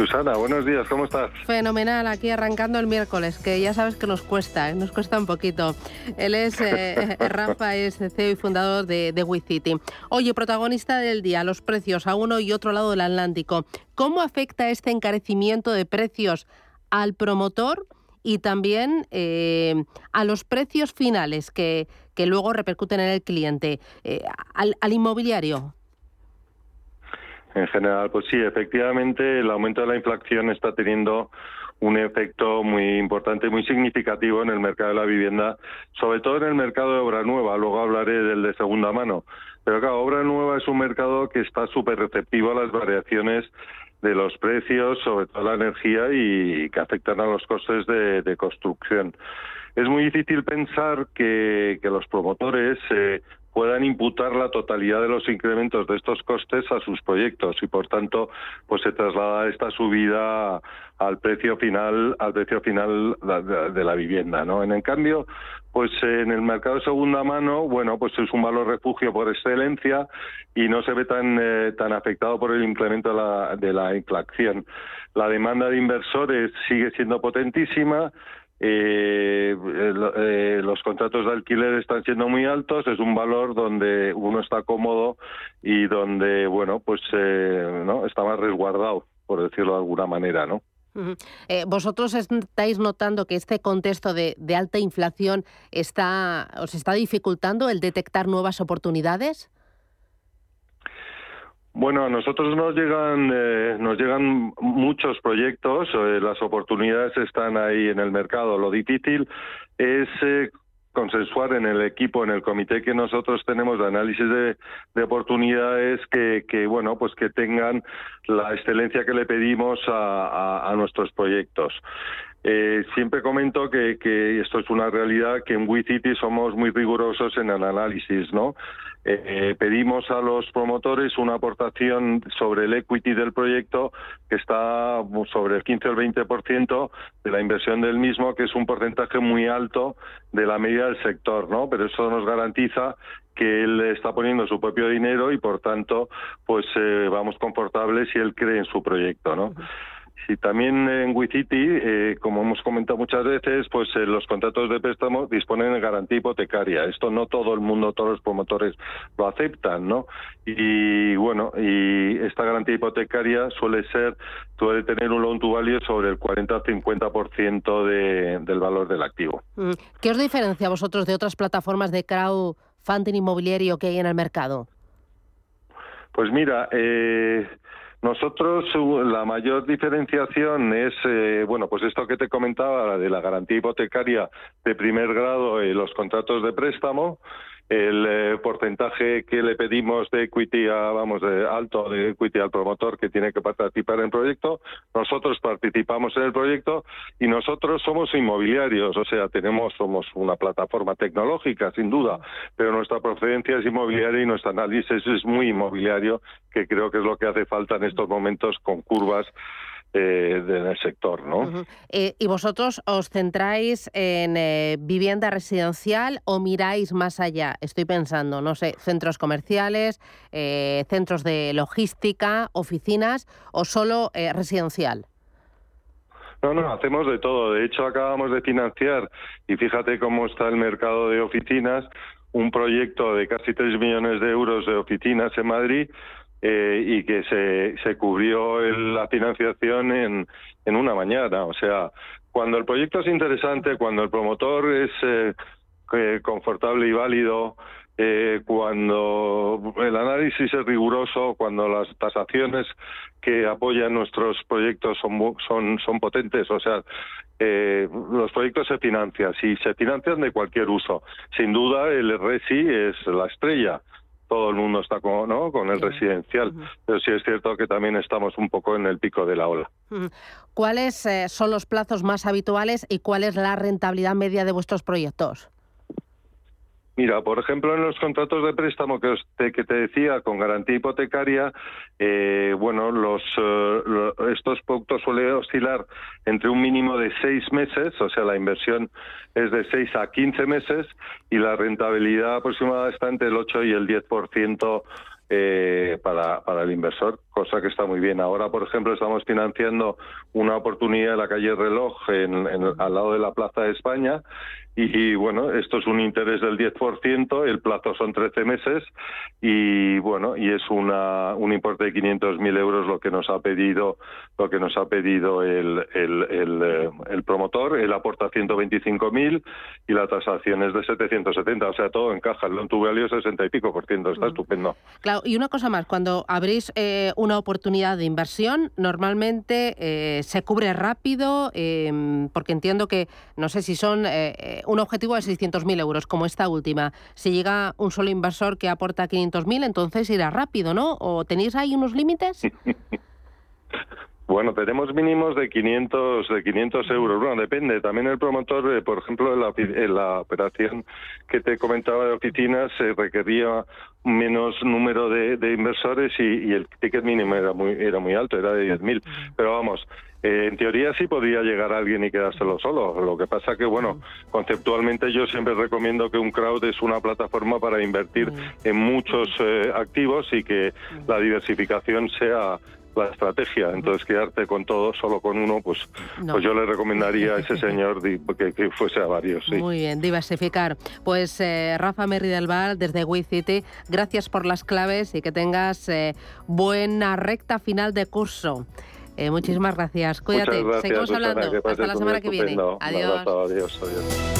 Susana, buenos días, ¿cómo estás? Fenomenal, aquí arrancando el miércoles, que ya sabes que nos cuesta, ¿eh? nos cuesta un poquito. Él es, eh, Rafa, es CEO y fundador de, de WeCity. Oye, protagonista del día, los precios a uno y otro lado del Atlántico. ¿Cómo afecta este encarecimiento de precios al promotor y también eh, a los precios finales que, que, luego repercuten en el cliente, al, al inmobiliario? En general, pues sí, efectivamente el aumento de la inflación está teniendo un efecto muy importante, muy significativo en el mercado de la vivienda, sobre todo en el mercado de obra nueva. Luego hablaré del de segunda mano. Pero claro, obra nueva es un mercado que está súper receptivo a las variaciones de los precios, sobre todo la energía, y que afectan a los costes de, construcción. Es muy difícil pensar que, los promotores eh, puedan imputar la totalidad de los incrementos de estos costes a sus proyectos y por tanto pues se traslada esta subida al precio final al precio final de, la vivienda no en el cambio pues en el mercado de segunda mano bueno pues es un valor refugio por excelencia y no se ve tan eh, tan afectado por el incremento de la, de la inflación. La demanda de inversores sigue siendo potentísima eh, eh, los contratos de alquiler están siendo muy altos, es un valor donde uno está cómodo y donde, bueno, pues eh, no está más resguardado, por decirlo de alguna manera, ¿no? Eh, ¿Vosotros estáis notando que este contexto de, de, alta inflación está, os está dificultando el detectar nuevas oportunidades? Bueno, a nosotros nos llegan eh, nos llegan muchos proyectos, eh, las oportunidades están ahí en el mercado. Lo difícil es eh, consensuar en el equipo, en el comité que nosotros tenemos de análisis de, oportunidades, que, bueno, pues que tengan la excelencia que le pedimos a, a nuestros proyectos. Eh, siempre comento que, que, esto es una realidad, que en WeCity somos muy rigurosos en el análisis, ¿no? Eh, eh, pedimos a los promotores una aportación sobre el equity del proyecto que está sobre el 15 o el 20% de la inversión del mismo, que es un porcentaje muy alto de la media del sector, ¿no? Pero eso nos garantiza que él está poniendo su propio dinero y por tanto pues vamos confortables si él cree en su proyecto, ¿no? Sí, también en WeCity, eh, como hemos comentado muchas veces, pues eh, los contratos de préstamo disponen de garantía hipotecaria. Esto no todo el mundo, todos los promotores lo aceptan, ¿no? Y bueno, y esta garantía hipotecaria suele ser, suele tener un loan to value sobre el 40 o 50% de, del valor del activo. Mm. ¿Qué os diferencia a vosotros de otras plataformas de crowdfunding inmobiliario que hay en el mercado? Pues mira, eh, nosotros la mayor diferenciación es, eh, bueno, pues esto que te comentaba de la garantía hipotecaria de primer grado en los contratos de préstamo, el eh, porcentaje que le pedimos de equity a, vamos, de alto de equity al promotor que tiene que participar en el proyecto. Nosotros participamos en el proyecto y nosotros somos inmobiliarios, o sea, tenemos, somos una plataforma tecnológica, sin duda, pero nuestra procedencia es inmobiliaria y nuestro análisis es muy inmobiliario, que creo que es lo que hace falta en estos momentos con curvas eh, del sector. ¿no? Eh, ¿Y vosotros os centráis en eh, vivienda residencial o miráis más allá? Estoy pensando, no sé, centros comerciales, centros de logística, oficinas o solo residencial. No, no, hacemos de todo. De hecho, acabamos de financiar, y fíjate cómo está el mercado de oficinas, un proyecto de casi 3 millones de euros de oficinas en Madrid eh, y que se, se cubrió la financiación en, en una mañana. O sea, cuando el proyecto es interesante, cuando el promotor es eh, eh, confortable y válido, cuando el análisis es riguroso, cuando las tasaciones que apoyan nuestros proyectos son, son, son potentes, o sea, los proyectos se financian, si se financian de cualquier uso. Sin duda, el RESI es la estrella todo el mundo está con, ¿no? con el residencial, pero sí es cierto que también estamos un poco en el pico de la ola. ¿Cuáles eh, son los plazos más habituales y cuál es la rentabilidad media de vuestros proyectos? Mira, por ejemplo, en los contratos de préstamo que, que te decía con garantía hipotecaria, eh, bueno, los, eh, estos productos suelen oscilar entre un mínimo de seis meses, o sea, la inversión es de seis a quince meses y la rentabilidad aproximada está entre el 8 y el 10% eh, para, para el inversor, cosa que está muy bien. Ahora, por ejemplo, estamos financiando una oportunidad en la calle Reloj, en, al lado de la Plaza de España, y, bueno, esto es un interés del 10%, el plazo son 13 meses y bueno, y es una, un importe de 500.000 euros lo que nos ha pedido lo que nos ha pedido el, el, el, eh, el promotor, él aporta 125.000 y la tasación es de 770, o sea, todo encaja, el loan to value 60 y pico por ciento, está estupendo. Claro, y una cosa más, cuando abrís eh, una oportunidad de inversión, normalmente eh, se cubre rápido, em, porque entiendo que, no sé si son un objetivo de 600.000 euros, como esta última. Si llega un solo inversor que aporta 500.000, entonces irá rápido, ¿no? ¿O tenéis ahí unos límites? Bueno, tenemos mínimos de 500 de 500 euros. Bueno, depende. También el promotor, eh, por ejemplo, en la, en la, operación que te comentaba de oficinas, se requería menos número de, inversores y, el ticket mínimo era muy era muy alto, era de 10.000. Pero vamos, eh, en teoría sí podría llegar alguien y quedárselo solo. Lo que pasa que, bueno, conceptualmente yo siempre recomiendo que un crowd es una plataforma para invertir en muchos eh, activos y que la diversificación sea la estrategia. Entonces, quedarte con todo, solo con uno, pues, pues yo le recomendaría a ese señor que, fuese a varios. Muy bien, diversificar. Pues eh, Rafa Merri del Val, desde City, gracias por las claves y que tengas eh, buena recta final de curso. Eh, muchísimas gracias. Cuídate. Seguimos hablando. Hasta la semana que viene. Adiós. adiós. adiós.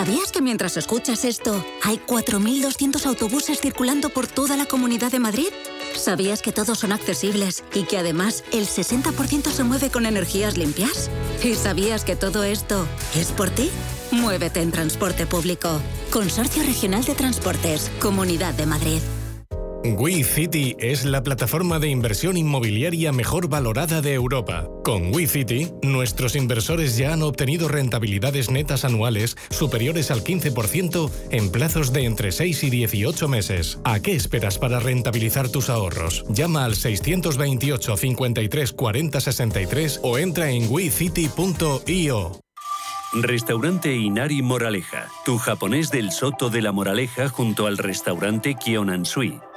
¿Sabías que mientras escuchas esto, hay 4.200 autobuses circulando por toda la Comunidad de Madrid? ¿Sabías que todos son accesibles y que además el 60% se mueve con energías limpias? ¿Y sabías que todo esto es por ti? Muévete en transporte público. Consorcio Regional de Transportes, Comunidad de Madrid. WeCity es la plataforma de inversión inmobiliaria mejor valorada de Europa. Con WeCity, nuestros inversores ya han obtenido rentabilidades netas anuales superiores al 15% en plazos de entre 6 y 18 meses. ¿A qué esperas para rentabilizar tus ahorros? Llama al 628 53 40 63 o entra en wecity.io. Restaurante Inari Moraleja, tu japonés del Soto de la Moraleja junto al restaurante Kionansui.